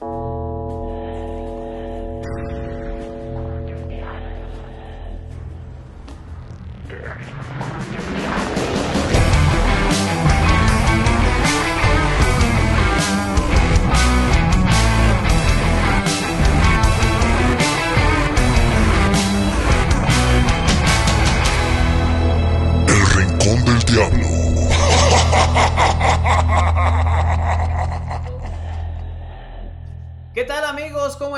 El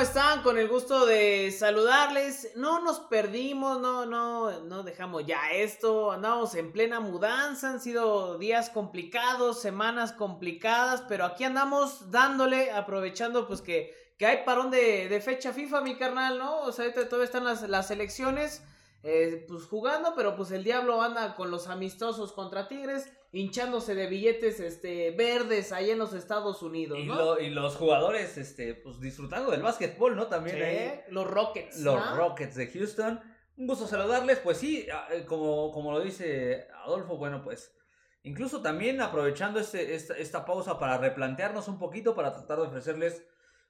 están? Con el gusto de saludarles. No nos perdimos, no, no, no dejamos ya esto. Andamos en plena mudanza, han sido días complicados, semanas complicadas, pero aquí andamos dándole, aprovechando pues que, que hay parón de, fecha FIFA, mi carnal, ¿no? O sea, ahorita todavía están las, las elecciones, eh, pues jugando, pero pues el diablo anda con los amistosos contra Tigres, hinchándose de billetes este, verdes ahí en los Estados Unidos, Y, ¿no? lo- y los jugadores, este, pues disfrutando del básquetbol, ¿no? También Sí, ahí. los Rockets. Los ¿no? Rockets de Houston. Un gusto saludarles. Pues sí, eh, como, como lo dice Adolfo, bueno, pues incluso también aprovechando este, esta, esta pausa para replantearnos un poquito, para tratar de ofrecerles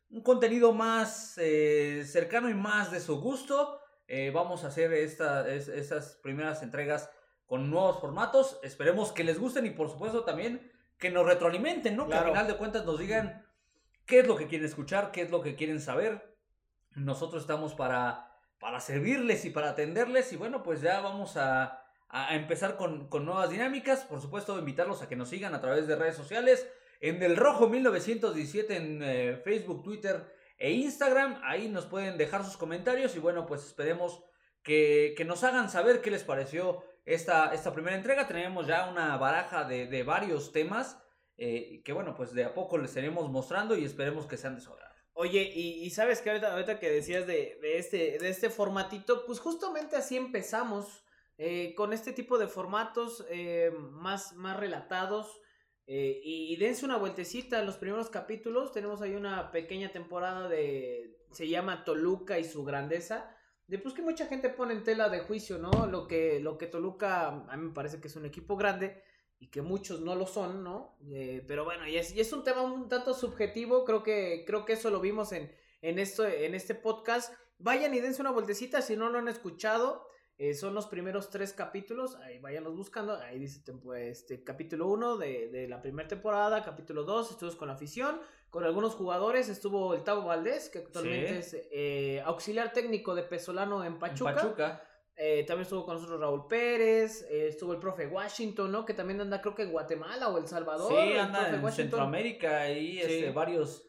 un contenido más eh, cercano y más de su gusto. Eh, vamos a hacer esta, es- estas primeras entregas con nuevos formatos. Esperemos que les gusten y por supuesto también que nos retroalimenten, ¿no? Que al final de cuentas nos digan qué es lo que quieren escuchar, qué es lo que quieren saber. Nosotros estamos para, para servirles y para atenderles. Y bueno, pues ya vamos a, a empezar con, con nuevas dinámicas. Por supuesto, invitarlos a que nos sigan a través de redes sociales. En Del Rojo 1917 en eh, Facebook, Twitter e Instagram. Ahí nos pueden dejar sus comentarios. Y bueno, pues esperemos que, que nos hagan saber qué les pareció esta, esta primera entrega. Tenemos ya una baraja de, de varios temas. eh, que bueno, pues de a poco les estaremos mostrando y esperemos que sean de su. Oye, y, y sabes que ahorita, ahorita que decías de, de este, de este formatito, pues justamente así empezamos eh, con este tipo de formatos eh, más, más relatados. eh, y, y dense una vueltecita en los primeros capítulos. Tenemos ahí una pequeña temporada de. Se llama Toluca y su grandeza. De pues que mucha gente pone en tela de juicio, ¿no? Lo que, lo que Toluca, a mí me parece que es un equipo grande y que muchos no lo son, ¿no? Eh, pero bueno, y es, y es un tema un tanto subjetivo, creo que, creo que eso lo vimos en, en, esto, en este podcast. Vayan y dense una vueltecita si no lo han escuchado. eh, son los primeros tres capítulos, ahí váyanlos buscando, ahí dice tempo- este, capítulo 1 de, de la primera temporada, capítulo 2, estudios con la afición, con algunos jugadores, estuvo el Tavo Valdés, que actualmente Sí. es eh, auxiliar técnico de Pesolano en En Pachuca. Pachuca. Eh, también estuvo con nosotros Raúl Pérez, eh, estuvo el profe Washington, ¿no? Que también anda creo que en Guatemala o El Salvador. Sí, anda en Washington. Centroamérica y Sí. este, varios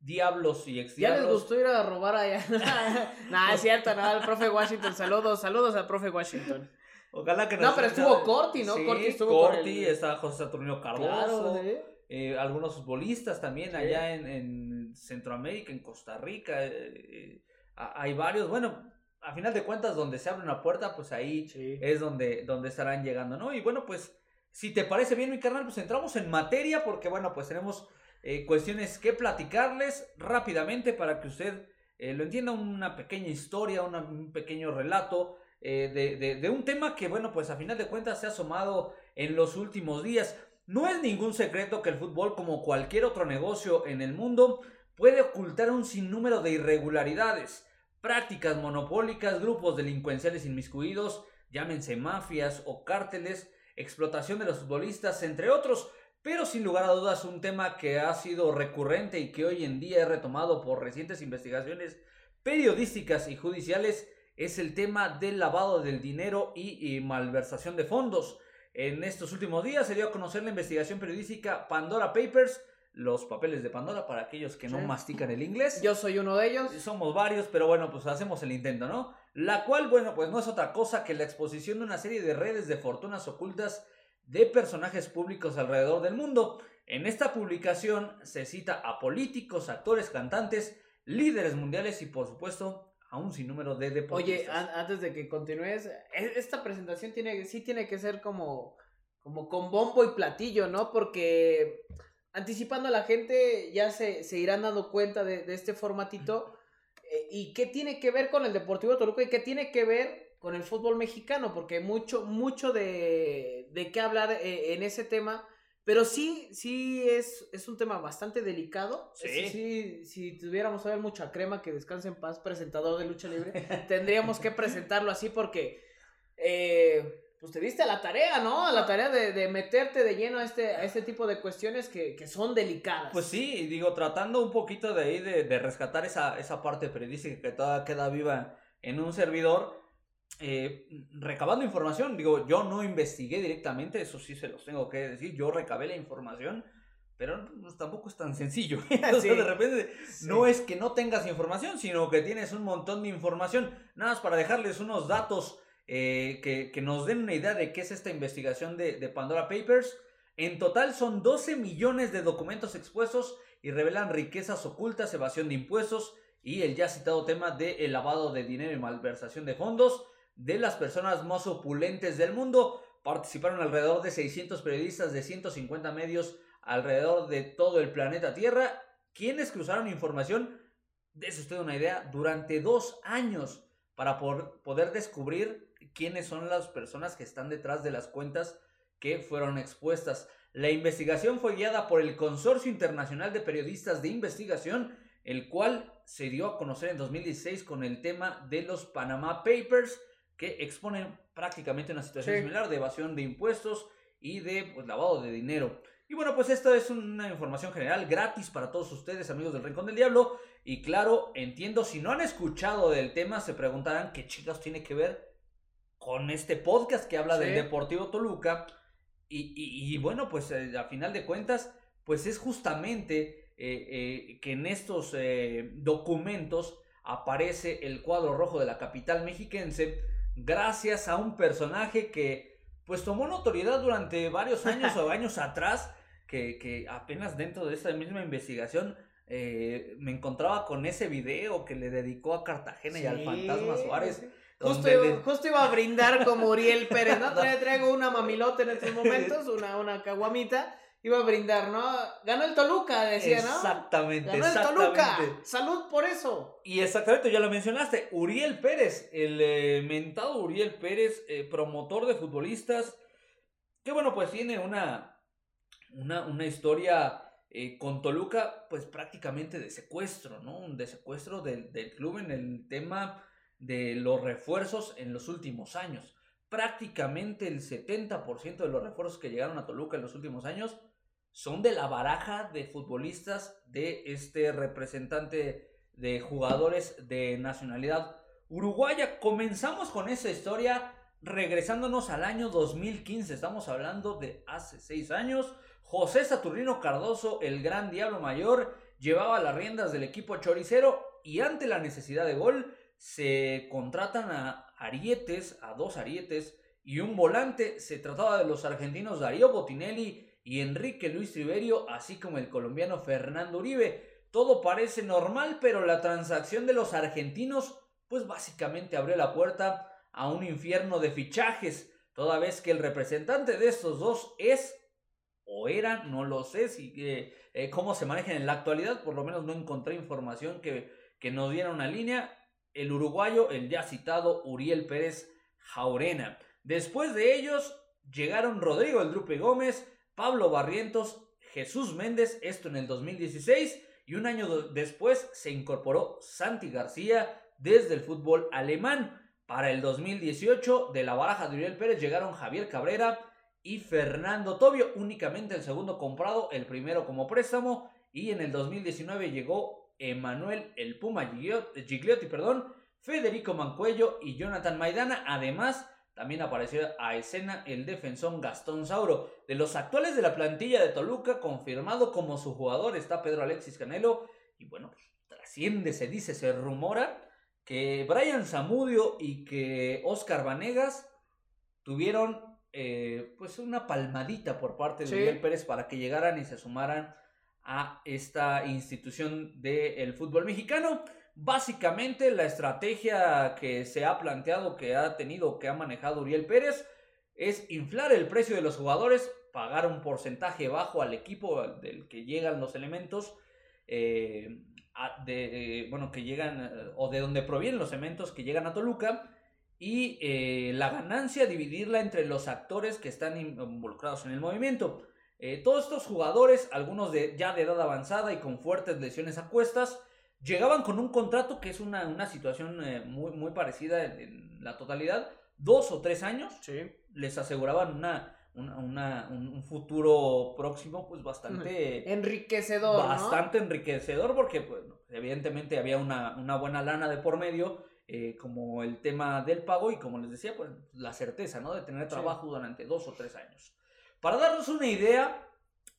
diablos y ex Ya les gustó ir a robar allá. nah, es cierto, no, el profe Washington. Saludos, saludos al profe Washington. Ojalá que No, pero estuvo Corti, ¿no? Sí, Corti estuvo con Corti, el- está José Saturnino Cardoso. Claro, ¿sí? Eh, algunos futbolistas también Sí. allá en, en Centroamérica, en Costa Rica. eh, eh, hay varios. Bueno, a final de cuentas, donde se abre una puerta, pues ahí Sí. es donde, donde estarán llegando, ¿no? Y bueno, pues, si te parece bien, mi carnal, pues entramos en materia, porque bueno, pues tenemos eh, cuestiones que platicarles rápidamente para que usted lo entienda, una pequeña historia, una- un pequeño relato de, de- de un tema que, bueno, pues a final de cuentas se ha asomado en los últimos días. No es ningún secreto que el fútbol, como cualquier otro negocio en el mundo, puede ocultar un sinnúmero de irregularidades, prácticas monopólicas, grupos delincuenciales inmiscuidos, llámense mafias o cárteles, explotación de los futbolistas, entre otros. Pero sin lugar a dudas un tema que ha sido recurrente y que hoy en día es retomado por recientes investigaciones periodísticas y judiciales es el tema del lavado del dinero y, y malversación de fondos. En estos últimos días se dio a conocer la investigación periodística Pandora Papers, los papeles de Pandora para aquellos que no Sí. mastican el inglés. Yo soy uno de ellos. Somos varios, pero bueno, pues hacemos el intento, ¿no? La cual, bueno, pues no es otra cosa que la exposición de una serie de redes de fortunas ocultas de personajes públicos alrededor del mundo. En esta publicación se cita a políticos, actores, cantantes, líderes mundiales y por supuesto a un sinnúmero de Oye, deportistas. an- antes de que continúes, e- esta presentación tiene, sí tiene que ser como, como con bombo y platillo, ¿no? Porque anticipando a la gente ya se, se irán dando cuenta de, de este formatito. eh, ¿Y qué tiene que ver con el Deportivo Toluca y qué tiene que ver con el fútbol mexicano? Porque mucho, mucho de, de qué hablar eh, en ese tema. Pero sí, sí es, es un tema bastante delicado. Sí. Es- sí, si tuviéramos a ver mucha crema que descanse en paz, presentador de lucha libre, tendríamos que presentarlo así porque eh, pues te diste a la tarea, ¿no? A la tarea de, de meterte de lleno a este, a este tipo de cuestiones que, que son delicadas. Pues sí, digo, tratando un poquito de ahí de, de rescatar esa, esa parte periodística que todavía queda viva en un servidor, eh, recabando información, digo, yo no investigué directamente, eso sí se los tengo que decir, yo recabé la información, pero pues, tampoco es tan sencillo. Sí. de repente Sí. no es que no tengas información, sino que tienes un montón de información. Nada más para dejarles unos datos eh, que, que nos den una idea de qué es esta investigación de, de Pandora Papers. En total son 12 millones de documentos expuestos y revelan riquezas ocultas, evasión de impuestos y el ya citado tema de el lavado de dinero y malversación de fondos de las personas más opulentes del mundo. Participaron alrededor de 600 periodistas de 150 medios alrededor de todo el planeta Tierra, quienes cruzaron información, dése usted una idea, durante dos años para por- poder descubrir quiénes son las personas que están detrás de las cuentas que fueron expuestas. La investigación fue guiada por el Consorcio Internacional de Periodistas de Investigación, el cual se dio a conocer en 2016 con el tema de los Panama Papers, que exponen prácticamente una situación Sí. similar de evasión de impuestos y de pues, lavado de dinero. Y bueno, pues esto es una información general gratis para todos ustedes, amigos del Rincón del Diablo. Y claro, entiendo, si no han escuchado del tema, se preguntarán qué chicas tiene que ver con este podcast que habla del. Deportivo Toluca. Y, y- y bueno, pues eh, a final de cuentas, pues es justamente eh, eh, que en estos eh, documentos aparece el cuadro rojo de la capital mexiquense gracias a un personaje que pues tomó notoriedad durante varios años o años atrás que, que apenas dentro de esta misma investigación eh, me encontraba con ese video que le dedicó a Cartagena y al fantasma Suárez. Justo, iba- le- justo iba a brindar como Uriel Pérez, ¿no? Tra- Traigo una mamilota en estos momentos, una, una caguamita. Iba a brindar, ¿no? Ganó el Toluca, decía, ¿no? Exactamente, Ganó el Toluca. exactamente. Salud por eso. Y exactamente, ya lo mencionaste, Uriel Pérez, el eh, mentado Uriel Pérez, eh, promotor de futbolistas, que bueno, pues tiene una, una, una historia eh, con Toluca, pues prácticamente de secuestro, ¿no? De secuestro del, del club en el tema de los refuerzos en los últimos años. Prácticamente el 70% de los refuerzos que llegaron a Toluca en los últimos años son de la baraja de futbolistas de este representante de jugadores de nacionalidad uruguaya. Comenzamos con esa historia regresándonos al año 2015. Estamos hablando de hace seis años. José Saturnino Cardoso, el gran diablo mayor, llevaba las riendas del equipo choricero y ante la necesidad de gol se contratan a Arietes, a dos Arietes y un volante. Se trataba de los argentinos Darío Botinelli y Enrique Luis Triverio, así como el colombiano Fernando Uribe. Todo parece normal, pero la transacción de los argentinos, pues básicamente abrió la puerta a un infierno de fichajes, toda vez que el representante de estos dos es o era, no lo sé si eh, eh, cómo se manejan en la actualidad, por lo menos no encontré información que, que nos diera una línea. El uruguayo, el ya citado Uriel Pérez Jaurena. Después de ellos llegaron Rodrigo El Drupe Gómez, Pablo Barrientos, Jesús Méndez, esto en el 2016, y un año después se incorporó Santi García desde el fútbol alemán. Para el 2018, de la baraja de Uriel Pérez llegaron Javier Cabrera y Fernando Tobio, únicamente el segundo comprado, el primero como préstamo, y en el 2019 llegó Emanuel El Puma Gigliotti, perdón, Federico Mancuello y Jonathan Maidana, además también apareció a escena el defensor Gastón Sauro. De los actuales de la plantilla de Toluca, confirmado como su jugador está Pedro Alexis Canelo. Y bueno, pues, trasciende, se dice, se rumora que Brian Zamudio y que Oscar Vanegas tuvieron eh, pues una palmadita por parte de Sí. Miguel Pérez para que llegaran y se sumaran a esta institución del fútbol mexicano. Básicamente la estrategia que se ha planteado, que ha tenido, que ha manejado Uriel Pérez, es inflar el precio de los jugadores, pagar un porcentaje bajo al equipo del que llegan los elementos, eh, de, eh, bueno, que llegan, o de donde provienen los elementos que llegan a Toluca, y eh, la ganancia dividirla entre los actores que están in- involucrados en el movimiento. Todos estos jugadores, algunos de, ya de edad avanzada y con fuertes lesiones a cuestas, llegaban con un contrato que es una, una situación eh, muy, muy parecida en, la totalidad, dos o tres años, les aseguraban una, una, un, futuro próximo pues bastante enriquecedor. Bastante enriquecedor porque pues, evidentemente había una, una buena lana de por medio eh, como el tema del pago y como les decía, pues la certeza, ¿no? De tener trabajo durante dos o tres años. Para darnos una idea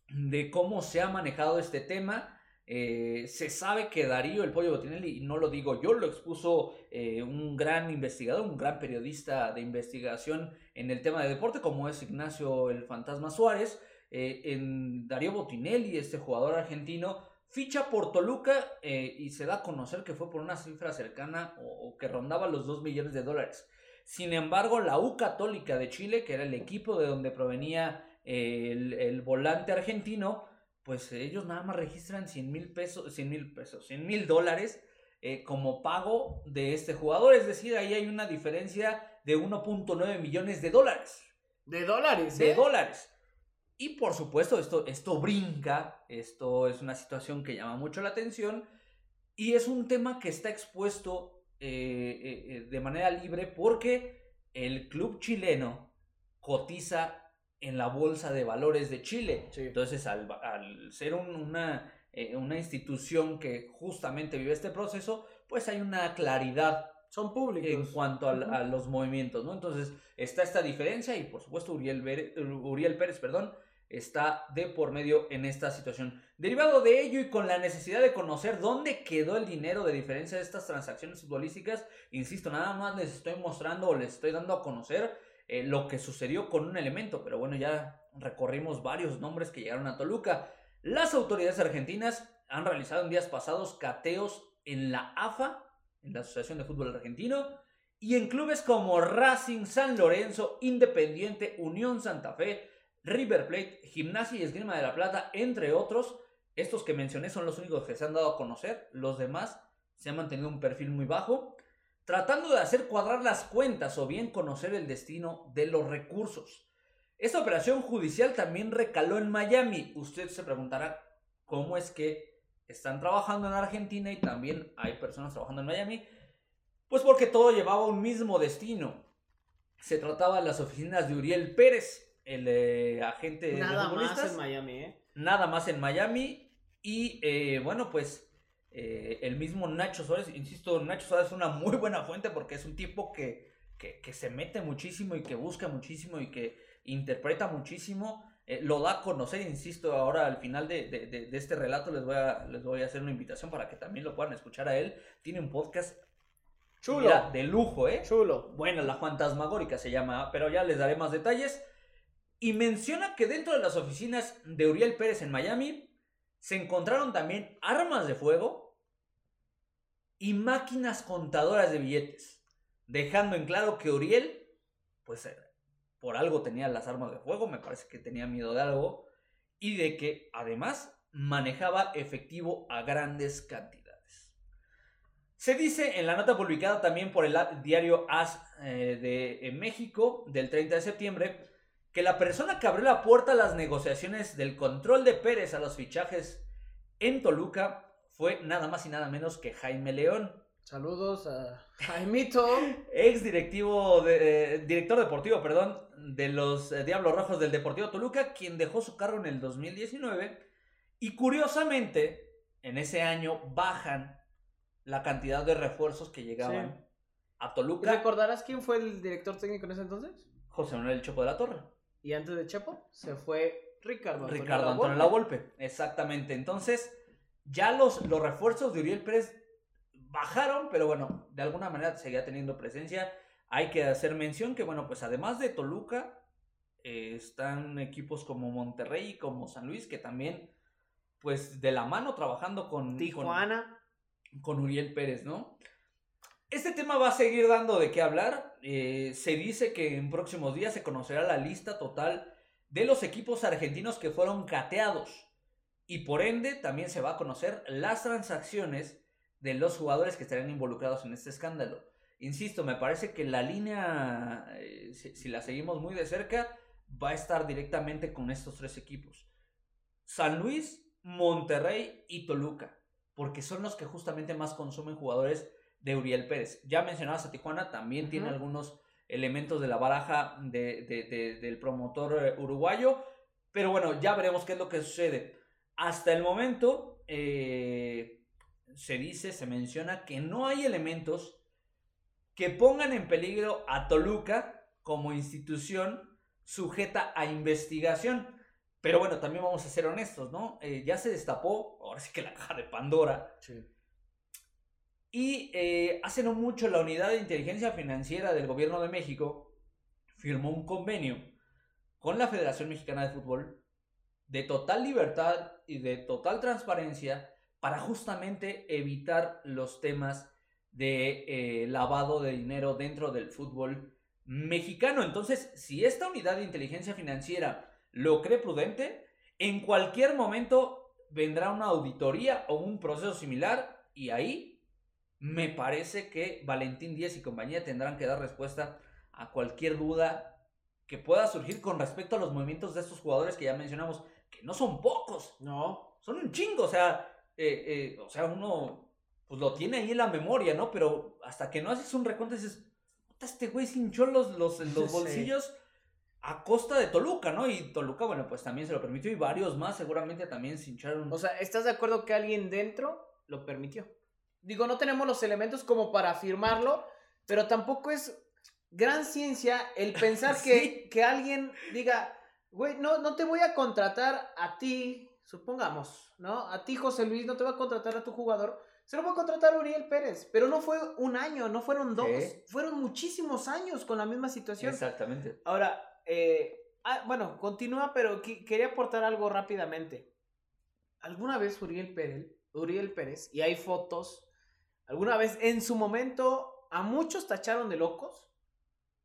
de cómo se ha manejado este tema, eh, se sabe que Darío el Pollo Botinelli, y no lo digo yo, lo expuso eh, un gran investigador, un gran periodista de investigación en el tema de deporte, como es Ignacio el Fantasma Suárez. en Darío Botinelli, este jugador argentino, Ficha por Toluca eh, y se da a conocer que fue por una cifra cercana o, que rondaba los 2 millones de dólares. Sin embargo, la U Católica de Chile, que era el equipo de donde provenía eh, el, volante argentino, pues ellos nada más registran 100 mil pesos, 100 mil pesos, 100 mil dólares eh, como pago de este jugador. Es decir, ahí hay una diferencia de 1.9 millones de dólares. De dólares, De dólares. Y por supuesto, esto, esto brinca, esto es una situación que llama mucho la atención y es un tema que está expuesto eh, eh, eh, de manera libre porque el club chileno cotiza en la bolsa de valores de Chile. Entonces, al, ser una, una institución que justamente vive este proceso, pues hay una claridad son públicos. En cuanto a, los movimientos, ¿no? Entonces, está esta diferencia y, por supuesto, Uriel, Uriel Pérez, perdón, está de por medio en esta situación. Derivado de ello y con la necesidad de conocer dónde quedó el dinero de diferencia de estas transacciones futbolísticas, insisto, nada más les estoy mostrando o les estoy dando a conocer eh, lo que sucedió con un elemento, pero bueno, ya recorrimos varios nombres que llegaron a Toluca. Las autoridades argentinas han realizado en días pasados cateos en la AFA, en la Asociación de Fútbol Argentino, y en clubes como Racing, San Lorenzo, Independiente, Unión Santa Fe, River Plate, Gimnasia y Esgrima de la Plata, entre otros. Estos que mencioné son los únicos que se han dado a conocer. Los demás se han mantenido un perfil muy bajo, tratando de hacer cuadrar las cuentas o bien conocer el destino de los recursos. Esta operación judicial también recaló en Miami. Usted se preguntará cómo es que están trabajando en Argentina y también hay personas trabajando en Miami. Pues porque todo llevaba un mismo destino. Se trataba de las oficinas de Uriel Pérez, el eh, agente Nada más en Miami, ¿eh? Nada más en Miami. Y eh, bueno, pues eh, el mismo Nacho Suárez, insisto, Nacho Suárez es una muy buena fuente porque es un tipo que, que, se mete muchísimo y que busca muchísimo y que interpreta muchísimo. lo da a conocer, insisto, ahora al final de, de, este relato les voy, a, les voy a hacer una invitación para que también lo puedan escuchar a él. Tiene un podcast Chulo. de lujo, ¿eh? Chulo. Bueno, la fantasmagórica se llama, pero ya les daré más detalles y menciona que dentro de las oficinas de Uriel Pérez en Miami se encontraron también armas de fuego y máquinas contadoras de billetes, dejando en claro que Uriel, pues eh, por algo tenía las armas de fuego, me parece que tenía miedo de algo, y de que además manejaba efectivo a grandes cantidades. Se dice en la nota publicada también por el diario AS eh, de México del 30 de septiembre, que la persona que abrió la puerta a las negociaciones del control de Pérez a los fichajes en Toluca fue nada más y nada menos que Jaime León. Saludos a Jaimito. Ex directivo de, eh, director deportivo, perdón, de los eh, Diablos Rojos del Deportivo Toluca, quien dejó su cargo en el 2019. Y curiosamente, en ese año bajan la cantidad de refuerzos que llegaban a Toluca. ¿Recordarás quién fue el director técnico en ese entonces? José Manuel Chopo de la Torre. Y antes de Chepo se fue Ricardo Antonio Ricardo Antonio La Volpe. Exactamente. Entonces, ya los, los refuerzos de Uriel Pérez bajaron, pero bueno, de alguna manera seguía teniendo presencia. Hay que hacer mención que, bueno, pues además de Toluca, eh, están equipos como Monterrey y como San Luis, que también, pues de la mano trabajando con Tijuana. con Uriel Pérez, ¿no? Este tema va a seguir dando de qué hablar. Eh, se dice que en próximos días se conocerá la lista total de los equipos argentinos que fueron cateados. Y por ende también se va a conocer las transacciones de los jugadores que estarán involucrados en este escándalo. Insisto, me parece que la línea, eh, si, la seguimos muy de cerca, va a estar directamente con estos tres equipos. San Luis, Monterrey y Toluca, porque son los que justamente más consumen jugadores de Uriel Pérez. Ya mencionabas a Tijuana, también tiene algunos elementos de la baraja del promotor eh, uruguayo, pero bueno, ya veremos qué es lo que sucede. Hasta el momento eh, se dice, se menciona que no hay elementos que pongan en peligro a Toluca como institución sujeta a investigación. Pero bueno, también vamos a ser honestos, ¿no? Eh, ya se destapó, ahora sí que la caja de Pandora. Y eh, hace no mucho la Unidad de Inteligencia Financiera del Gobierno de México firmó un convenio con la Federación Mexicana de Fútbol de total libertad y de total transparencia para justamente evitar los temas de eh, lavado de dinero dentro del fútbol mexicano. Entonces, si esta unidad de inteligencia financiera lo cree prudente, en cualquier momento vendrá una auditoría o un proceso similar y ahí me parece que Valentín Díaz y compañía tendrán que dar respuesta a cualquier duda que pueda surgir con respecto a los movimientos de estos jugadores que ya mencionamos, que no son pocos, no, son un chingo, o sea, eh, eh, o sea, uno pues lo tiene ahí en la memoria, ¿no? Pero hasta que no haces un recuento dices, este güey se hinchó los, los, los bolsillos a costa de Toluca, ¿no? Y Toluca, bueno, pues también se lo permitió y varios más seguramente también se hincharon. O sea, ¿estás de acuerdo que alguien dentro lo permitió? Digo, no tenemos los elementos como para afirmarlo, pero tampoco es gran ciencia el pensar que, que alguien diga, güey, no, no te voy a contratar a ti, supongamos, ¿no? A ti, José Luis, no te voy a contratar a tu jugador se lo va a contratar Uriel Pérez, pero no fue un año, no fueron dos, fueron muchísimos años con la misma situación. Exactamente. Ahora, eh, ah, bueno, continúa, pero quería aportar algo rápidamente. ¿Alguna vez Uriel Pérez, Uriel Pérez, y hay fotos, alguna vez en su momento a muchos tacharon de locos?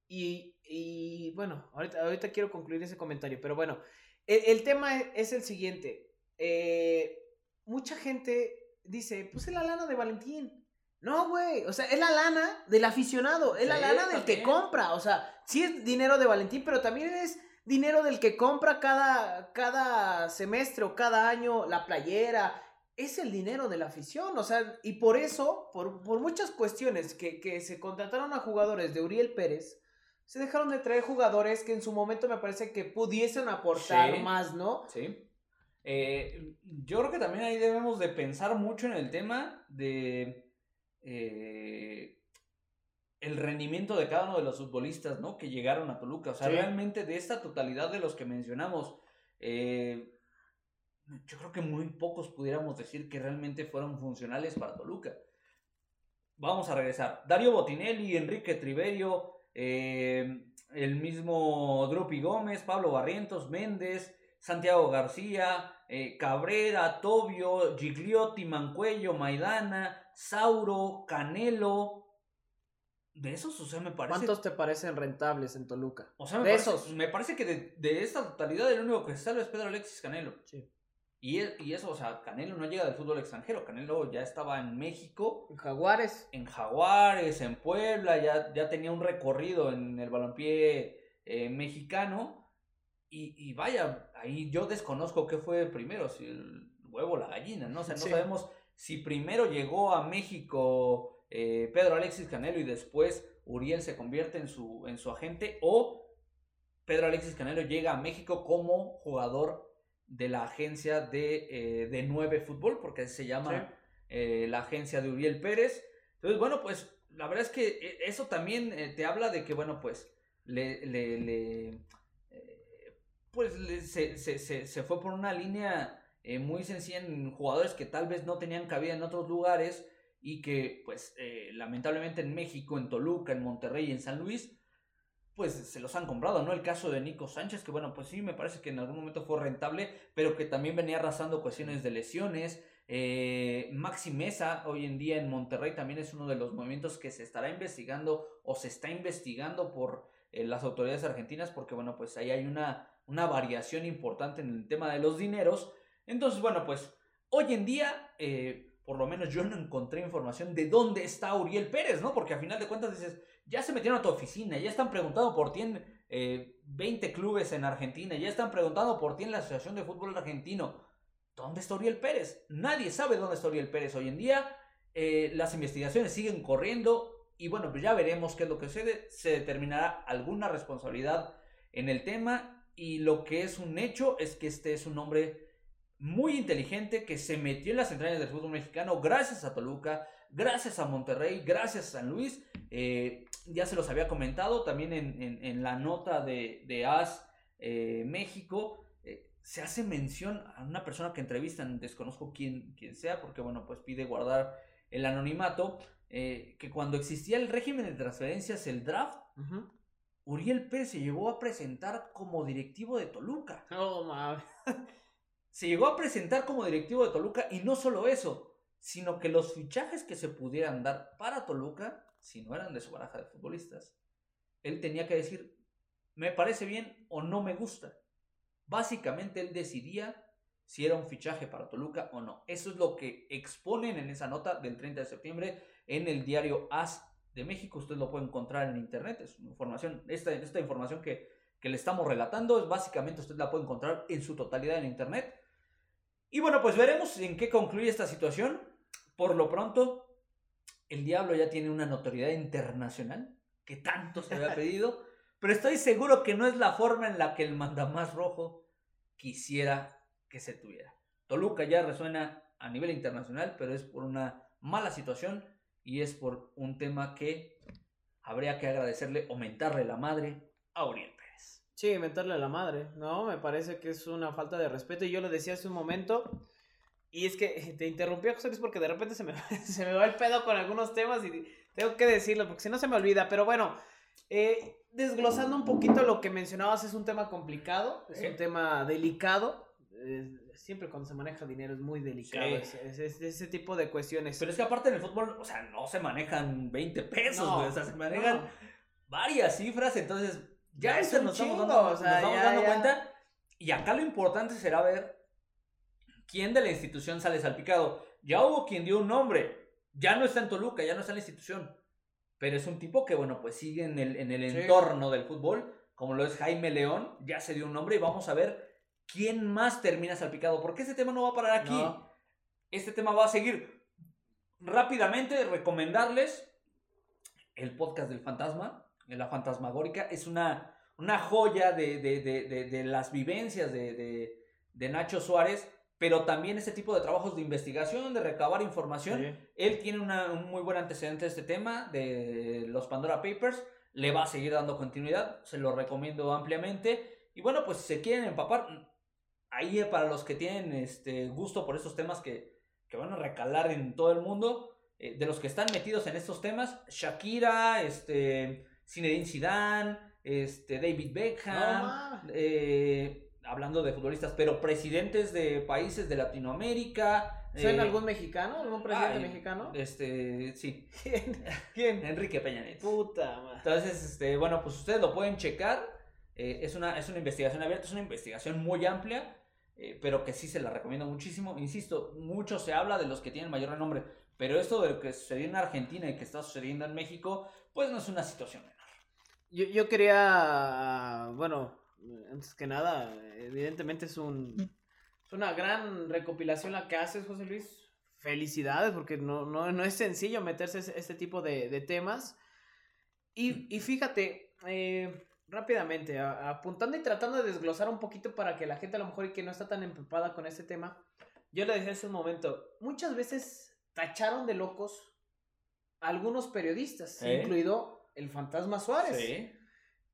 Y, bueno, ahorita, ahorita, quiero concluir ese comentario, pero bueno, el, tema es el siguiente. Eh, mucha gente dice, pues es la lana de Valentín. No, güey, o sea, es la lana del aficionado, es la lana del que compra, o sea, sí es dinero de Valentín, pero también es dinero del que compra cada, cada semestre o cada año la playera, es el dinero de la afición, o sea, y por eso, por, muchas cuestiones que, que, se contrataron a jugadores de Uriel Pérez, se dejaron de traer jugadores que en su momento me parece que pudiesen aportar más, ¿no? Sí. Eh, yo creo que también ahí debemos de pensar mucho en el tema de eh, el rendimiento de cada uno de los futbolistas, ¿no? Que llegaron a Toluca. O sea, realmente de esta totalidad de los que mencionamos, eh, yo creo que muy pocos pudiéramos decir que realmente fueron funcionales para Toluca. Vamos a regresar. Dario Botinelli, Enrique Triverio, el mismo Drupi Gómez, Pablo Barrientos, Méndez, Santiago García, eh, Cabrera, Tobio, Gigliotti, Mancuello, Maidana, Sauro, Canelo. De esos, o sea, me parece. ¿Cuántos te parecen rentables en Toluca? O sea, me de parece, esos. Me parece que de, esta totalidad el único que salva es Pedro Alexis Canelo. Sí. Y, y, eso, o sea, Canelo no llega del fútbol extranjero. Canelo ya estaba en México. En Jaguares. En Jaguares, en Puebla, ya, ya tenía un recorrido en el balompié eh, mexicano. Y, vaya, ahí yo desconozco qué fue primero, si el huevo o la gallina, ¿no? O sea, no sabemos si primero llegó a México eh, Pedro Alexis Canelo y después Uriel se convierte en su, en su agente o Pedro Alexis Canelo llega a México como jugador de la agencia de, eh, de 9 Fútbol, porque se llama eh, la agencia de Uriel Pérez. Entonces, bueno, pues la verdad es que eso también te habla de que, bueno, pues le, le pues se, se, fue por una línea eh, muy sencilla en jugadores que tal vez no tenían cabida en otros lugares y que pues eh, lamentablemente en México, en Toluca, en Monterrey y en San Luis, pues se los han comprado, ¿no? El caso de Nico Sánchez, que bueno, pues sí, me parece que en algún momento fue rentable, pero que también venía arrasando cuestiones de lesiones. Eh, Maxi Mesa, hoy en día en Monterrey, también es uno de los movimientos que se estará investigando o se está investigando por las autoridades argentinas, porque bueno, pues ahí hay una una variación importante en el tema de los dineros. Entonces, bueno, pues hoy en día, eh, por lo menos yo no encontré información de dónde está Uriel Pérez, ¿no? Porque a final de cuentas dices, ya se metieron a tu oficina, ya están preguntando por ti en 20 eh, clubes en Argentina, ya están preguntando por ti en la Asociación de Fútbol Argentino. ¿dónde está Uriel Pérez? Nadie sabe dónde está Uriel Pérez hoy en día. Eh, las investigaciones siguen corriendo y bueno, pues ya veremos qué es lo que sucede. Se determinará alguna responsabilidad en el tema y lo que es un hecho es que este es un hombre muy inteligente que se metió en las entrañas del fútbol mexicano gracias a Toluca, gracias a Monterrey, gracias a San Luis. Eh, ya se los había comentado también en, la nota de, de AS eh, México. Eh, se hace mención a una persona que entrevistan, desconozco quién, quién sea, porque bueno, pues pide guardar el anonimato, que cuando existía el régimen de transferencias, el draft, Uriel Pérez se llegó a presentar como directivo de Toluca. Oh, mames. se llegó a presentar como directivo de Toluca y no solo eso, sino que los fichajes que se pudieran dar para Toluca, si no eran de su baraja de futbolistas, él tenía que decir, me parece bien o no me gusta. Básicamente él decidía si era un fichaje para Toluca o no. Eso es lo que exponen en esa nota del 30 de septiembre en el diario AS de México. Usted lo puede encontrar en internet. Es información, esta, esta información que, que le estamos relatando, es básicamente usted la puede encontrar en su totalidad en internet. Y bueno, pues veremos en qué concluye esta situación. Por lo pronto, el diablo ya tiene una notoriedad internacional que tanto se había pedido, pero estoy seguro que no es la forma en la que el mandamás rojo quisiera que se tuviera. Toluca ya resuena a nivel internacional, pero es por una mala situación y es por un tema que habría que agradecerle, aumentarle la madre a Oriente. Sí, mentarle la madre, ¿no? Me parece que es una falta de respeto. Y yo lo decía hace un momento. Y es que te interrumpí, José Luis, porque de repente se me, se me va el pedo con algunos temas y tengo que decirlo, porque si no se me olvida. Pero bueno, eh, desglosando un poquito lo que mencionabas, es un tema complicado, es un tema delicado. siempre cuando se maneja dinero es muy delicado ese tipo de cuestiones. Pero es que aparte en el fútbol, o sea, no se manejan 20 pesos, o sea, se manejan varias cifras, entonces ya eso nos, estamos dando, cuenta. Y acá lo importante será ver quién de la institución sale salpicado. Ya hubo quien dio un nombre. Ya no está en Toluca, ya no está en la institución. Pero es un tipo que, bueno, pues sigue en el, en el entorno del fútbol, como lo es Jaime León. Ya se dio un nombre y vamos a ver quién más termina salpicado. Porque este tema no va a parar aquí. Este tema va a seguir. Rápidamente, recomendarles el podcast del fantasma la fantasmagórica, es una, una joya de, de, de, de las vivencias de, Nacho Suárez, pero también ese tipo de trabajos de investigación, de recabar información. Él tiene un muy buen antecedente de este tema, de los Pandora Papers, le va a seguir dando continuidad, se lo recomiendo ampliamente. Y bueno, pues si se quieren empapar, ahí para los que tienen este gusto por esos temas que, que van a recalar en todo el mundo, eh, de los que están metidos en estos temas, Shakira, este... Zinedine Zidane, este, David Beckham, eh, hablando de futbolistas, pero presidentes de países de Latinoamérica. ¿Son eh, algún mexicano? ¿Algún presidente mexicano? Este, sí. ¿Quién? ¿Quién? Enrique Peña Nieto. Puta madre. Entonces, este, bueno, pues ustedes lo pueden checar. Eh, es, una, es una investigación abierta, es una investigación muy amplia, pero que sí se la recomiendo muchísimo. Insisto, mucho se habla de los que tienen mayor renombre, pero esto de lo que sucedió en Argentina y que está sucediendo en México, pues no es una situación yo, yo quería, bueno, antes que nada, evidentemente es un es una gran recopilación la que haces, José Luis. Felicidades, porque no, no, no es sencillo meterse este tipo de, de temas. Y, y fíjate, eh, rápidamente, apuntando y tratando de desglosar un poquito para que la gente a lo mejor y que no está tan empapada con este tema, yo le decía hace un momento, muchas veces tacharon de locos a algunos periodistas, incluido el fantasma Suárez. Sí.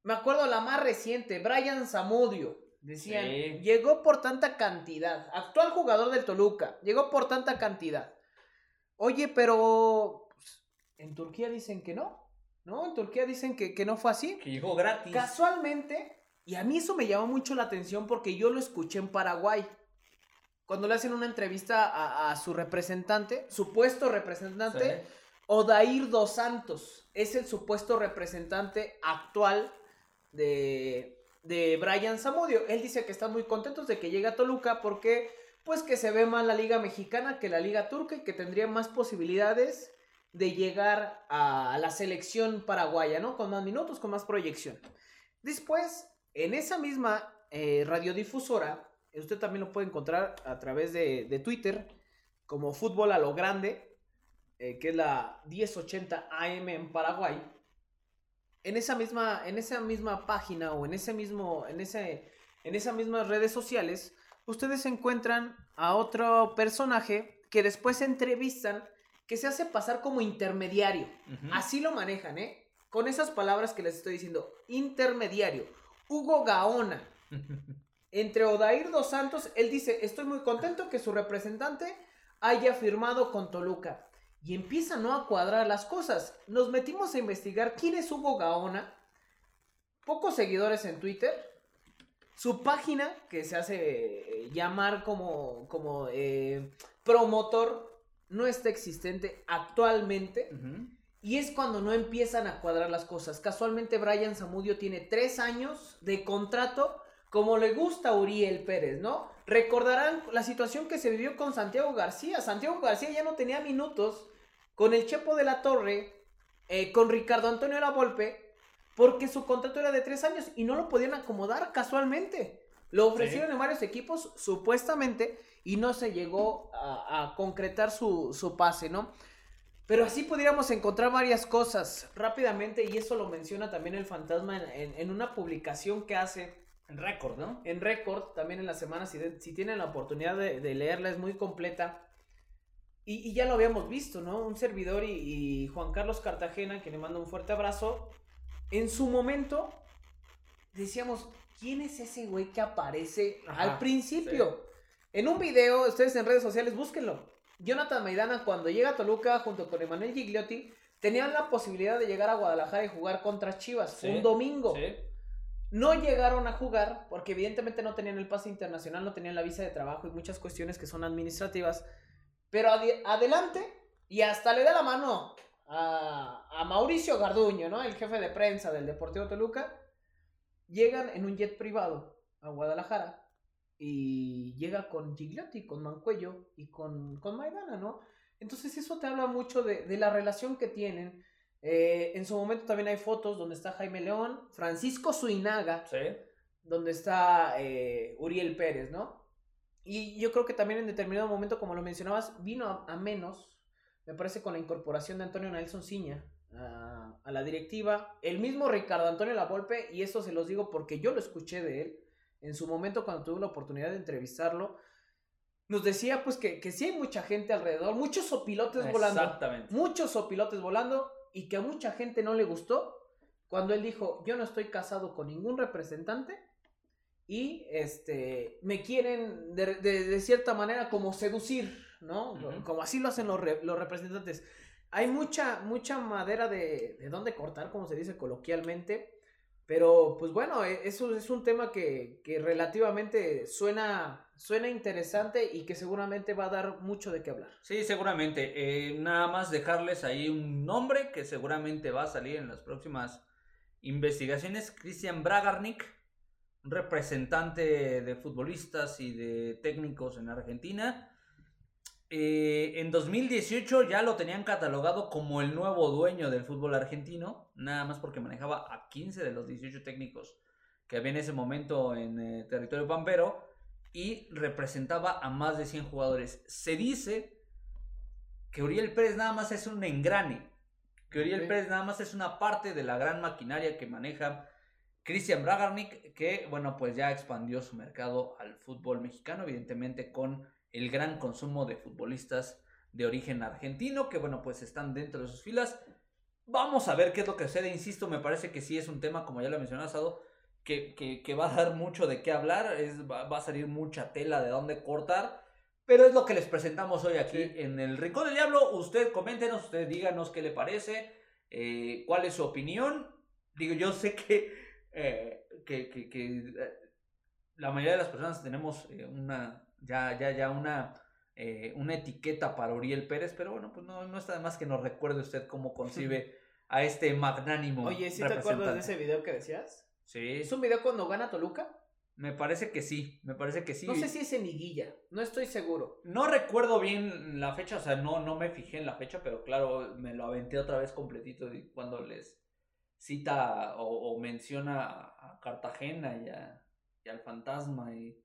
Me acuerdo la más reciente, Brian Zamudio. Decían, llegó por tanta cantidad. Actual jugador del Toluca, llegó por tanta cantidad. Oye, pero pues, en Turquía dicen que no. ¿No? En Turquía dicen que, no fue así. Que llegó gratis. Casualmente, y a mí eso me llamó mucho la atención porque yo lo escuché en Paraguay. Cuando le hacen una entrevista a, su representante, supuesto representante, Odair dos Santos es el supuesto representante actual de, de Brian Zamudio. Él dice que están muy contentos de que llegue a Toluca porque pues que se ve más la liga mexicana que la liga turca y que tendría más posibilidades de llegar a la selección paraguaya, ¿no? Con más minutos, con más proyección. Después, en esa misma eh, radiodifusora, Usted también lo puede encontrar a través de, de Twitter como Fútbol a lo Grande, eh, que es la 1080 AM en Paraguay. En esa misma, en esa misma página o en ese mismo, en ese, en esas mismas redes sociales, ustedes encuentran a otro personaje que después entrevistan, que se hace pasar como intermediario. Así lo manejan, ¿eh? Con esas palabras que les estoy diciendo, intermediario. Hugo Gaona. Entre Odair dos Santos, él dice, estoy muy contento que su representante haya firmado con Toluca. Y empieza ¿no? a cuadrar las cosas. Nos metimos a investigar quién es Hugo Gaona. Pocos seguidores en Twitter. Su página, que se hace eh, llamar como, como eh, promotor, no está existente actualmente. Y es cuando no empiezan a cuadrar las cosas. Casualmente Brian Zamudio tiene tres años de contrato como le gusta a Uriel Pérez, ¿no? Recordarán la situación que se vivió con Santiago García. Santiago García ya no tenía minutos con el Chepo de la Torre, eh, con Ricardo Antonio La Volpe, porque su contrato era de tres años y no lo podían acomodar casualmente. Lo ofrecieron en varios equipos, supuestamente, y no se llegó a, concretar su, su pase, ¿no? Pero así podríamos encontrar varias cosas rápidamente y eso lo menciona también el fantasma en, una publicación que hace. En récord, ¿no? En récord, también en la semana, si, si tienen la oportunidad de, leerla, es muy completa. Y, ya lo habíamos visto, ¿no? Un servidor y, Juan Carlos Cartagena, que le manda un fuerte abrazo. En su momento, decíamos, ¿quién es ese güey que aparece al principio? En un video, ustedes en redes sociales, búsquenlo. Jonathan Maidana, cuando llega a Toluca junto con Emanuel Gigliotti, tenían la posibilidad de llegar a Guadalajara y jugar contra Chivas. un domingo. No llegaron a jugar porque evidentemente no tenían el pase internacional, no tenían la visa de trabajo y muchas cuestiones que son administrativas. Pero adelante y hasta le da la mano a, a, Mauricio Garduño, ¿no? El jefe de prensa del Deportivo Toluca. Llegan en un jet privado a Guadalajara y llega con Gigliotti, con Mancuello y con, con Maidana, ¿no? Entonces eso te habla mucho de, la relación que tienen. Eh, en su momento también hay fotos donde está Jaime León, Francisco Suinaga, donde está eh, Uriel Pérez, ¿no? Y yo creo que también en determinado momento, como lo mencionabas, vino a, menos, me parece, con la incorporación de Antonio Nelson Ciña a, a la directiva. El mismo Ricardo Antonio Lavolpe, y eso se los digo porque yo lo escuché de él, en su momento cuando tuve la oportunidad de entrevistarlo, nos decía pues que, que sí hay mucha gente alrededor, muchos volando. Muchos opilotes volando y que a mucha gente no le gustó cuando él dijo, yo no estoy casado con ningún representante y este, me quieren de, cierta manera como seducir, ¿no? Como así lo hacen los, los representantes. Hay mucha, mucha madera de, de dónde cortar, como se dice coloquialmente. Pero, pues bueno, e, eso es un tema que, relativamente suena, suena interesante y que seguramente va a dar mucho de qué hablar. Sí, seguramente. Eh, nada más dejarles ahí un nombre que seguramente va a salir en las próximas investigaciones. Christian Bragarnik, representante de futbolistas y de técnicos en Argentina. Eh, en 2018 ya lo tenían catalogado como el nuevo dueño del fútbol argentino, nada más porque manejaba a 15 de los 18 técnicos que había en ese momento en eh, territorio pampero y representaba a más de 100 jugadores. Se dice que Uriel Pérez nada más es un engrane, que Uriel Pérez nada más es una parte de la gran maquinaria que maneja Christian Bragarnik, que bueno, pues ya expandió su mercado al fútbol mexicano, evidentemente con el gran consumo de futbolistas de origen argentino, que bueno, pues están dentro de sus filas. Vamos a ver qué es lo que sucede, insisto, me parece que sí es un tema, como ya lo he mencionado, que, que, va a dar mucho de qué hablar, es, va, a salir mucha tela de dónde cortar, pero es lo que les presentamos hoy aquí en el Rincón del Diablo. Usted coméntenos, usted díganos qué le parece, eh, cuál es su opinión. Digo, yo sé que, eh, que, que, eh, la mayoría de las personas tenemos una ya, ya, ya una, eh, una etiqueta para Uriel Pérez, pero bueno, pues no, no está de más que nos recuerde usted cómo concibe a este magnánimo. Oye, ¿sí te acuerdas de ese video que decías? Sí. ¿Es un video cuando gana Toluca? Me parece que sí, me parece que sí. No sé si es en liguilla, no estoy seguro. No recuerdo bien la fecha, o sea, no, no me fijé en la fecha, pero claro, me lo aventé otra vez completito cuando les cita o, menciona a Cartagena y, y al fantasma y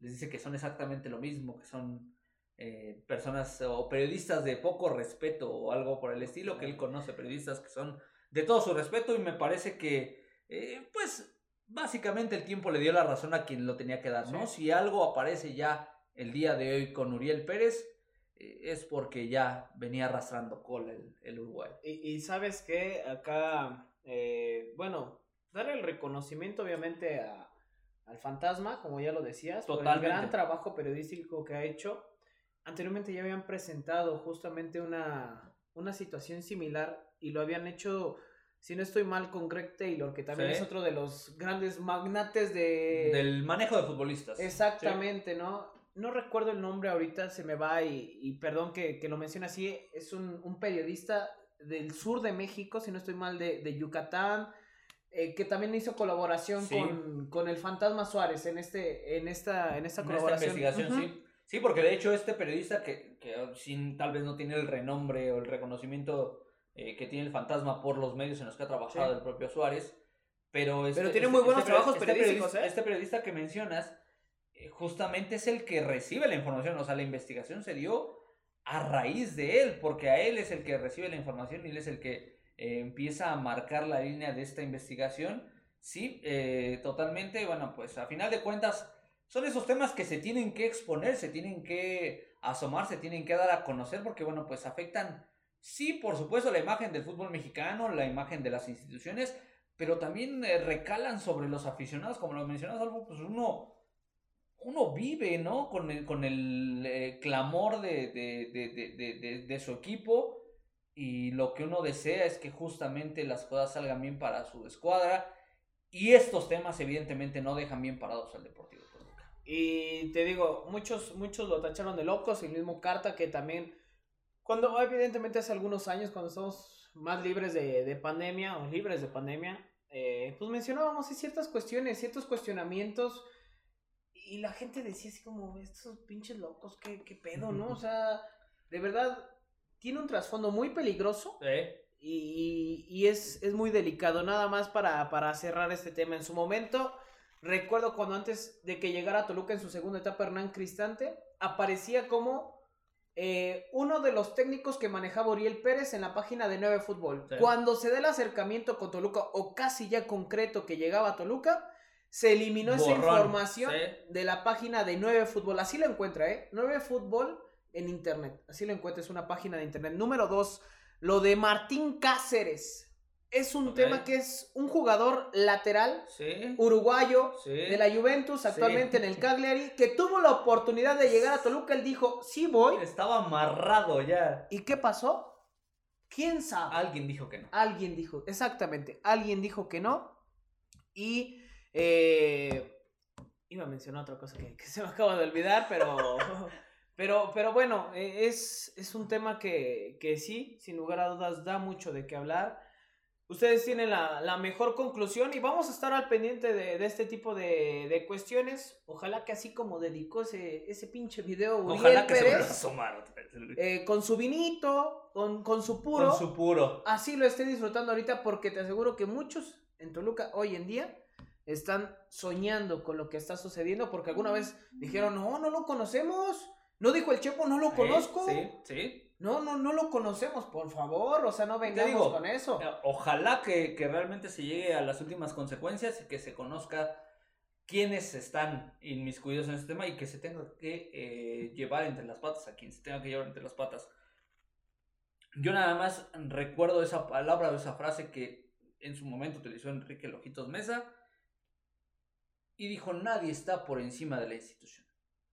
les dice que son exactamente lo mismo, que son eh, personas o periodistas de poco respeto o algo por el estilo, que él conoce periodistas que son de todo su respeto y me parece que, eh, pues, básicamente el tiempo le dio la razón a quien lo tenía que dar, ¿no? Si algo aparece ya el día de hoy con Uriel Pérez, eh, es porque ya venía arrastrando cola el, el Uruguay. Y, sabes que acá, bueno, dar el reconocimiento obviamente a, al fantasma, como ya lo decías, por el gran trabajo periodístico que ha hecho. Anteriormente ya habían presentado justamente una, una situación similar y lo habían hecho, si no estoy mal, con Greg Taylor, que también es otro de los grandes magnates de... Del manejo de futbolistas. Exactamente, ¿no? No recuerdo el nombre ahorita, se me va y, perdón que, lo mencione así, es un, periodista del sur de México, si no estoy mal, de, de Yucatán, eh, que también hizo colaboración con, con, el Fantasma Suárez en este en esta en esta colaboración. investigación, sí. Sí, porque de hecho este periodista que, que sin, tal vez no tiene el renombre o el reconocimiento eh, que tiene el Fantasma por los medios en los que ha trabajado el propio Suárez, pero, este, pero tiene muy este buenos este trabajos periodísticos. ¿eh? Este periodista que mencionas justamente es el que recibe la información, o sea, la investigación se dio a raíz de él, porque a él es el que recibe la información y él es el que eh, empieza a marcar la línea de esta investigación. Sí, eh, totalmente, bueno, pues a final de cuentas son esos temas que se tienen que exponer, se tienen que asomar, se tienen que dar a conocer porque, bueno, pues afectan, sí, por supuesto, la imagen del fútbol mexicano, la imagen de las instituciones, pero también eh, recalan sobre los aficionados, como lo mencionas, algo, pues uno, uno vive, ¿no? Con el, con el clamor de, de, de, su equipo y lo que uno desea es que justamente las cosas salgan bien para su escuadra y estos temas evidentemente no dejan bien parados al Deportivo Toluca. Y te digo, muchos muchos lo tacharon de locos, el mismo Carta que también cuando evidentemente hace algunos años cuando estamos más libres de, pandemia o libres de pandemia, eh, pues mencionábamos ciertas cuestiones, ciertos cuestionamientos y la gente decía así como, estos pinches locos, qué, qué pedo, ¿no? O sea, de verdad, tiene un trasfondo muy peligroso. Y, es, muy delicado. Nada más para, cerrar este tema. En su momento, recuerdo cuando antes de que llegara a Toluca en su segunda etapa, Hernán Cristante, aparecía como eh, uno de los técnicos que manejaba Uriel Pérez en la página de 9 Fútbol. Cuando se da el acercamiento con Toluca, o casi ya concreto que llegaba a Toluca, se eliminó esa información de la página de 9 Fútbol. Así lo encuentra, ¿eh? 9 Fútbol en internet. Así lo encuentras, una página de internet. Número dos, lo de Martín Cáceres. Es un tema que es un jugador lateral uruguayo de la Juventus, actualmente en el Cagliari, que tuvo la oportunidad de llegar a Toluca. Él dijo, sí voy. Estaba amarrado ya. ¿Y qué pasó? ¿Quién sabe? Alguien dijo que no. Alguien dijo, exactamente, alguien dijo que no. Y eh, iba a mencionar otra cosa que se me acaba de olvidar, pero... Pero, pero bueno, e, es, es un tema que, que, sí, sin lugar a dudas, da mucho de qué hablar. Ustedes tienen la, la mejor conclusión y vamos a estar al pendiente de, de este tipo de, de, cuestiones. Ojalá que así como dedicó ese, ese pinche video Uriel Ojalá que Pérez, se asomar, eh, con su vinito, con, con su puro. Con su puro. Así lo esté disfrutando ahorita porque te aseguro que muchos en Toluca hoy en día están soñando con lo que está sucediendo porque alguna vez dijeron, no, no lo conocemos ¿No dijo el Chepo, no lo conozco? Sí, sí. No, no, no lo conocemos, por favor. O sea, no vengamos con eso. Eh, ojalá que, realmente se llegue a las últimas consecuencias y que se conozca quiénes están inmiscuidos en este tema y que se tenga que eh, llevar entre las patas, a quien se tenga que llevar entre las patas. Yo nada más recuerdo esa palabra o esa frase que en su momento utilizó Enrique Lojitos Mesa y dijo, nadie está por encima de la institución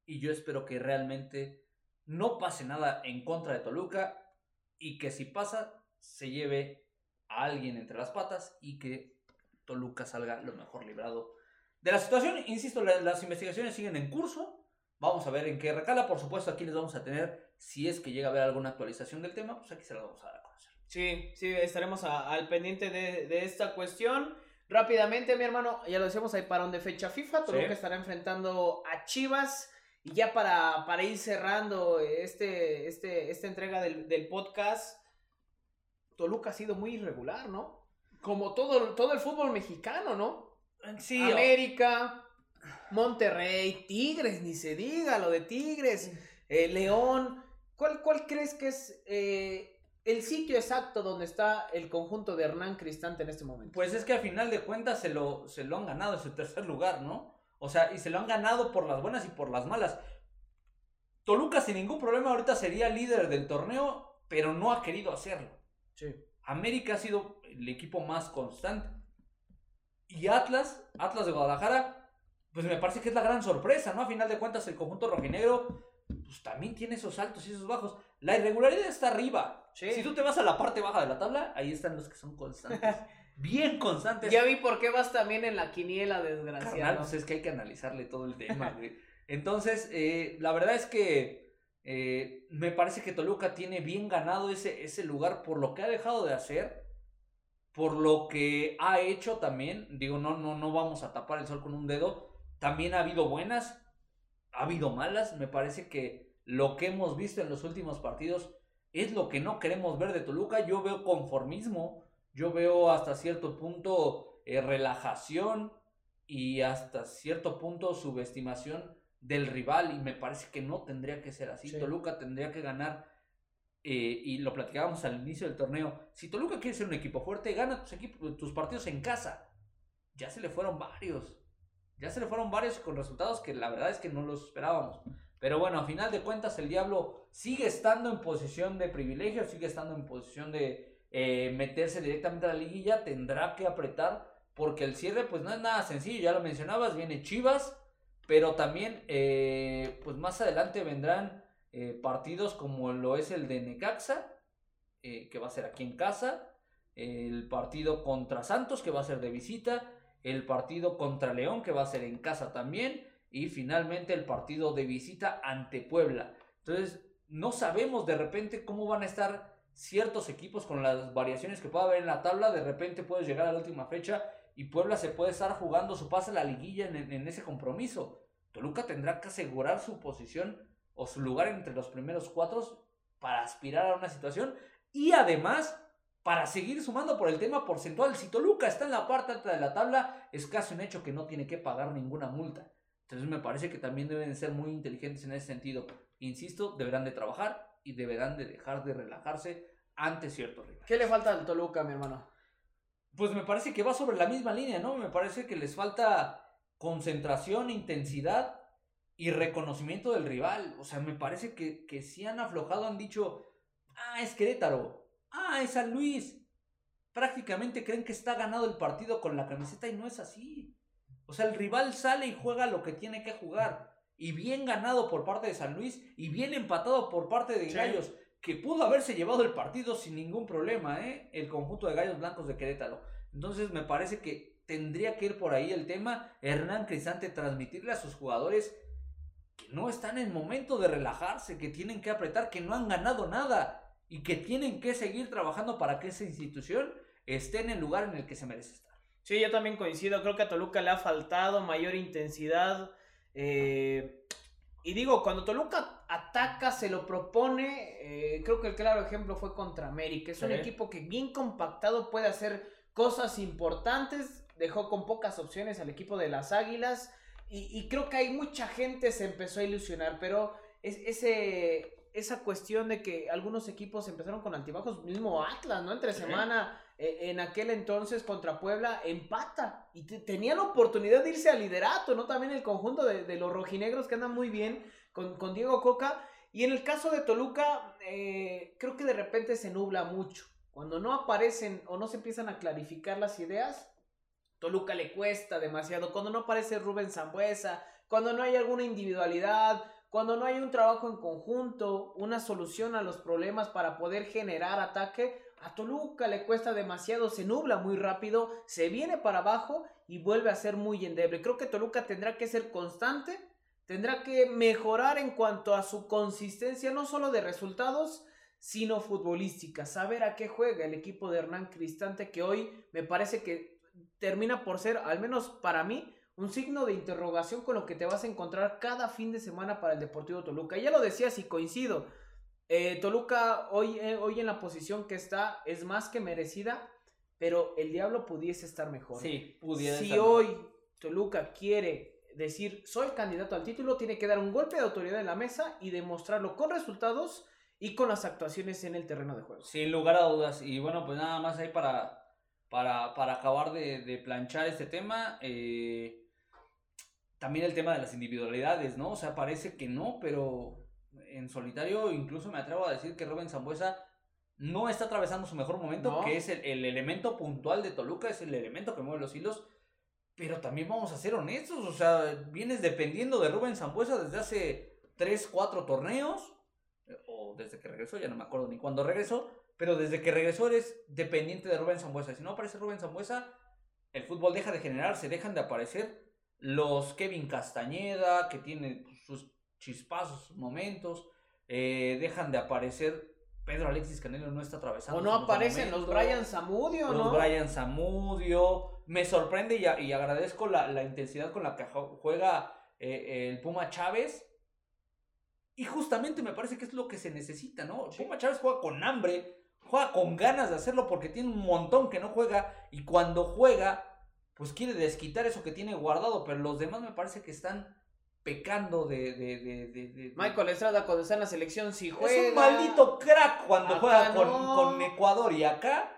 y yo espero que realmente no pase nada en contra de Toluca y que si pasa se lleve a alguien entre las patas y que Toluca salga lo mejor librado de la situación. Insisto, las investigaciones siguen en curso. Vamos a ver en qué recala. Por supuesto, aquí les vamos a tener, si es que llega a haber alguna actualización del tema, pues aquí se la vamos a dar a conocer. Sí, sí, estaremos al pendiente de, esta cuestión. Rápidamente, mi hermano, ya lo decíamos, hay parón de fecha FIFA. Toluca estará enfrentando a Chivas. Y ya para, para ir cerrando este, este, esta entrega del, del, podcast, Toluca ha sido muy irregular, ¿no? Como todo, todo el fútbol mexicano, ¿no? Sí. América, Monterrey, Tigres, ni se diga lo de Tigres, eh, León. ¿Cuál, ¿Cuál crees que es eh, el sitio exacto donde está el conjunto de Hernán Cristante en este momento? Pues es que al final de cuentas se lo, se lo han ganado en su tercer lugar, ¿no? O sea, y se lo han ganado por las buenas y por las malas. Toluca sin ningún problema ahorita sería líder del torneo, pero no ha querido hacerlo. Sí. América ha sido el equipo más constante. Y Atlas, Atlas de Guadalajara, pues me parece que es la gran sorpresa, ¿no? A final de cuentas el conjunto rojinegro, pues también tiene esos altos y esos bajos. La irregularidad está arriba. Sí. Si tú te vas a la parte baja de la tabla, ahí están los que son constantes. Bien constantes. Ya vi por qué vas también en la quiniela, Carnal, desgraciado. pues es que hay que analizarle todo el tema, güey. Entonces, eh, la verdad es que eh, me parece que Toluca tiene bien ganado ese, ese lugar por lo que ha dejado de hacer, por lo que ha hecho también. Digo, no, no, no vamos a tapar el sol con un dedo. También ha habido buenas, ha habido malas. Me parece que lo que hemos visto en los últimos partidos es lo que no queremos ver de Toluca. Yo veo conformismo, yo veo hasta cierto punto eh, relajación y hasta cierto punto subestimación del rival y me parece que no tendría que ser así. Sí. Toluca tendría que ganar eh, y lo platicábamos al inicio del torneo. Si Toluca quiere ser un equipo fuerte, gana tus, equipos, tus partidos en casa. Ya se le fueron varios. Ya se le fueron varios con resultados que la verdad es que no los esperábamos. Pero bueno, a final de cuentas el Diablo sigue estando en posición de privilegio, sigue estando en posición de eh, meterse directamente a la liguilla. Tendrá que apretar porque el cierre pues no es nada sencillo. Ya lo mencionabas, viene Chivas. Pero también, eh, pues más adelante vendrán eh, partidos como lo es el de Necaxa, que va a ser aquí en casa, el partido contra Santos, que va a ser de visita, el partido contra León, que va a ser en casa también, y finalmente el partido de visita ante Puebla. Entonces, no sabemos de repente cómo van a estar ciertos equipos con las variaciones que pueda haber en la tabla. De repente puedes llegar a la última fecha y Puebla se puede estar jugando su pase a la liguilla en, en ese compromiso. Toluca tendrá que asegurar su posición o su lugar entre los primeros cuatro para aspirar a una situación y además para seguir sumando por el tema porcentual. Si Toluca está en la parte alta de la tabla, es casi un hecho que no tiene que pagar ninguna multa. Entonces me parece que también deben ser muy inteligentes en ese sentido. Insisto, deberán de trabajar y deberán de dejar de relajarse ante ciertos rivales. ¿Qué le falta al Toluca, mi hermano? Pues me parece que va sobre la misma línea, ¿no? Me parece que les falta concentración, intensidad y reconocimiento del rival. O sea, me parece que, que si han aflojado, han dicho, ah, es Querétaro, ah, es San Luis. Prácticamente creen que está ganado el partido con la camiseta y no es así. O sea, el rival sale y juega lo que tiene que jugar. Y bien ganado por parte de San Luis y bien empatado por parte de Sí. Gallos, que pudo haberse llevado el partido sin ningún problema, ¿eh? El conjunto de Gallos Blancos de Querétaro. Entonces me parece que tendría que ir por ahí el tema. Hernán Cristante transmitirle a sus jugadores que no están en momento de relajarse, que tienen que apretar, que no han ganado nada y que tienen que seguir trabajando para que esa institución esté en el lugar en el que se merece estar. Sí, yo también coincido. Creo que a Toluca le ha faltado mayor intensidad. eh, y digo, cuando Toluca ataca, se lo propone. eh, creo que el claro ejemplo fue contra América. Es un Sí. equipo que bien compactado puede hacer cosas importantes. Dejó con pocas opciones al equipo de las Águilas. Y, y creo que hay mucha gente se empezó a ilusionar. Pero es, ese, esa cuestión de que algunos equipos empezaron con altibajos, mismo Atlas, ¿no? Entre Sí. semana en aquel entonces contra Puebla empata y te- tenía la oportunidad de irse al liderato, ¿no? También el conjunto de, de los rojinegros que andan muy bien con, con Diego Coca. Y en el caso de Toluca, eh, creo que de repente se nubla mucho. Cuando no aparecen o no se empiezan a clarificar las ideas, Toluca le cuesta demasiado. Cuando no aparece Rubén Zambuesa, cuando no hay alguna individualidad, cuando no hay un trabajo en conjunto, una solución a los problemas para poder generar ataque, a Toluca le cuesta demasiado, se nubla muy rápido, se viene para abajo y vuelve a ser muy endeble. Creo que Toluca tendrá que ser constante, tendrá que mejorar en cuanto a su consistencia, no solo de resultados, sino futbolística. Saber a qué juega el equipo de Hernán Cristante, que hoy me parece que termina por ser, al menos para mí, un signo de interrogación con lo que te vas a encontrar cada fin de semana para el Deportivo Toluca. Ya lo decías y coincido. Eh, Toluca hoy, eh, hoy en la posición que está es más que merecida, pero el diablo pudiese estar mejor. Sí, pudiera si estar hoy Toluca quiere decir soy candidato al título, tiene que dar un golpe de autoridad en la mesa y demostrarlo con resultados y con las actuaciones en el terreno de juego. Sin lugar a dudas. Y bueno, pues nada más ahí para, para, para acabar de, de, planchar este tema. Eh, también el tema de las individualidades, ¿no? O sea, parece que no, pero en solitario incluso me atrevo a decir que Rubén Zambuesa no está atravesando su mejor momento, que es el, el, elemento puntual de Toluca, es el elemento que mueve los hilos. Pero también vamos a ser honestos, o sea, vienes dependiendo de Rubén Zambuesa desde hace 3, 4 torneos, o desde que regresó, ya no me acuerdo ni cuándo regresó, pero desde que regresó eres dependiente de Rubén Zambuesa. Si no aparece Rubén Zambuesa, el fútbol deja de generarse, dejan de aparecer los Kevin Castañeda, que tiene sus chispazos, momentos, eh, dejan de aparecer Pedro Alexis Canelo no está atravesando. O no aparecen los Brian Zamudio, ¿no? Los Brian Zamudio. Me sorprende y, y agradezco la, la, intensidad con la que juega eh, el Puma Chávez. Y justamente me parece que es lo que se necesita, ¿no? Puma Chávez juega con hambre, juega con ganas de hacerlo porque tiene un montón que no juega. Y cuando juega, pues quiere desquitar eso que tiene guardado. Pero los demás me parece que están pecando de, de, de, de, Michael Estrada cuando está en la selección si juega. Es un maldito crack cuando juega con, con, Ecuador y acá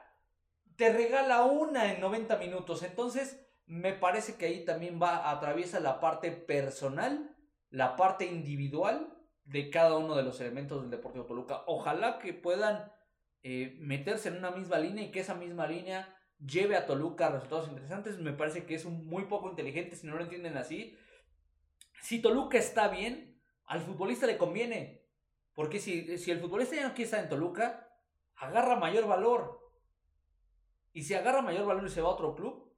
te regala una en 90 minutos. Entonces, me parece que ahí también va, atraviesa la parte personal, la parte individual de cada uno de los elementos del Deportivo Toluca. Ojalá que puedan eh, meterse en una misma línea y que esa misma línea lleve a Toluca a resultados interesantes. Me parece que es un muy poco inteligente si no lo entienden así si Toluca está bien, al futbolista le conviene. Porque si, si el futbolista ya no quiere estar en Toluca, agarra mayor valor. Y si agarra mayor valor y se va a otro club,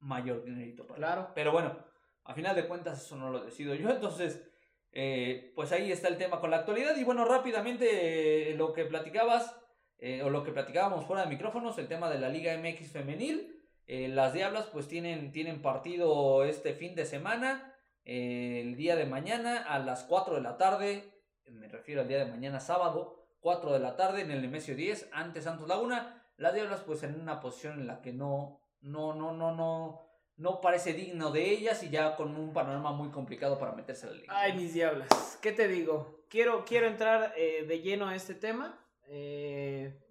mayor dinerito para Claro. Pero bueno, a final de cuentas eso no lo decido yo. Entonces, eh, pues ahí está el tema con la actualidad. Y bueno, rápidamente eh, lo que platicabas, eh, o lo que platicábamos fuera de micrófonos, el tema de la Liga MX femenil. las Diablas pues tienen, tienen partido este fin de semana el día de mañana a las 4 de la tarde, me refiero al día de mañana sábado, 4 de la tarde en el Nemesio 10 ante Santos Laguna. Las Diablas pues en una posición en la que no, no, no, no, no, no parece digno de ellas y ya con un panorama muy complicado para meterse a la liga. Ay, mis diablas, ¿qué te digo? Quiero, quiero entrar eh, de lleno a este tema. Eh,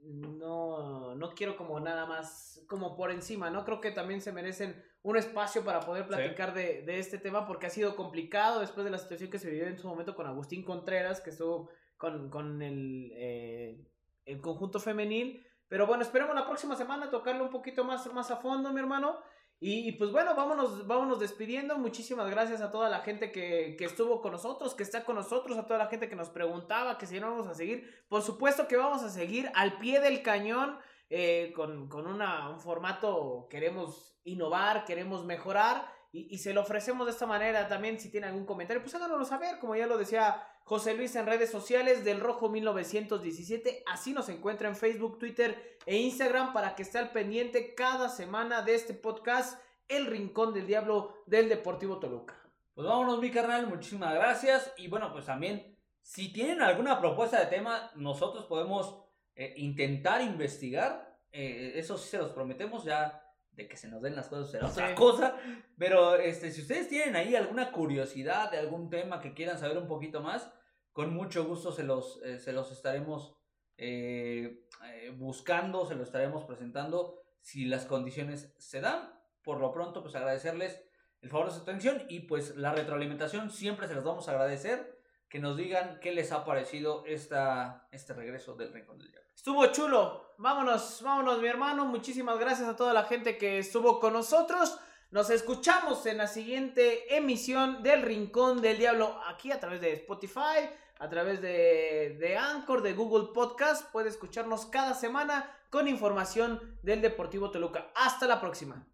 no, no quiero como nada más, como por encima, ¿no? Creo que también se merecen un espacio para poder platicar de, de, este tema porque ha sido complicado después de la situación que se vivió en su momento con Agustín Contreras, que estuvo con, con el, eh, el conjunto femenil. Pero bueno, esperemos la próxima semana tocarlo un poquito más, más a fondo, mi hermano. Y, pues bueno, vámonos, vámonos despidiendo. Muchísimas gracias a toda la gente que, que, estuvo con nosotros, que está con nosotros, a toda la gente que nos preguntaba que si no vamos a seguir. Por supuesto que vamos a seguir al pie del cañón. Eh, con, con una, un formato, queremos innovar, queremos mejorar y, se lo ofrecemos de esta manera también. Si tiene algún comentario, pues háganoslo saber, como ya lo decía José Luis en redes sociales del Rojo 1917. Así nos encuentra en Facebook, Twitter e Instagram para que esté al pendiente cada semana de este podcast, El Rincón del Diablo del Deportivo Toluca. Pues vámonos, mi carnal, muchísimas gracias. Y bueno, pues también, si tienen alguna propuesta de tema, nosotros podemos eh, intentar investigar. Eh, eso sí se los prometemos ya de que se nos den las cosas será otra cosa. Pero este, si ustedes tienen ahí alguna curiosidad de algún tema que quieran saber un poquito más, con mucho gusto se los, eh, se los estaremos eh, eh, buscando, se los estaremos presentando si las condiciones se dan. Por lo pronto, pues agradecerles el favor de su atención y pues la retroalimentación siempre se los vamos a agradecer. Que nos digan qué les ha parecido esta, este regreso del Rincón del Diablo. Estuvo chulo. Vámonos, vámonos, mi hermano. Muchísimas gracias a toda la gente que estuvo con nosotros. Nos escuchamos en la siguiente emisión del Rincón del Diablo aquí a través de Spotify, a través de, de Anchor, de Google Podcast. Puede escucharnos cada semana con información del Deportivo Toluca. Hasta la próxima.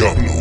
Diablo.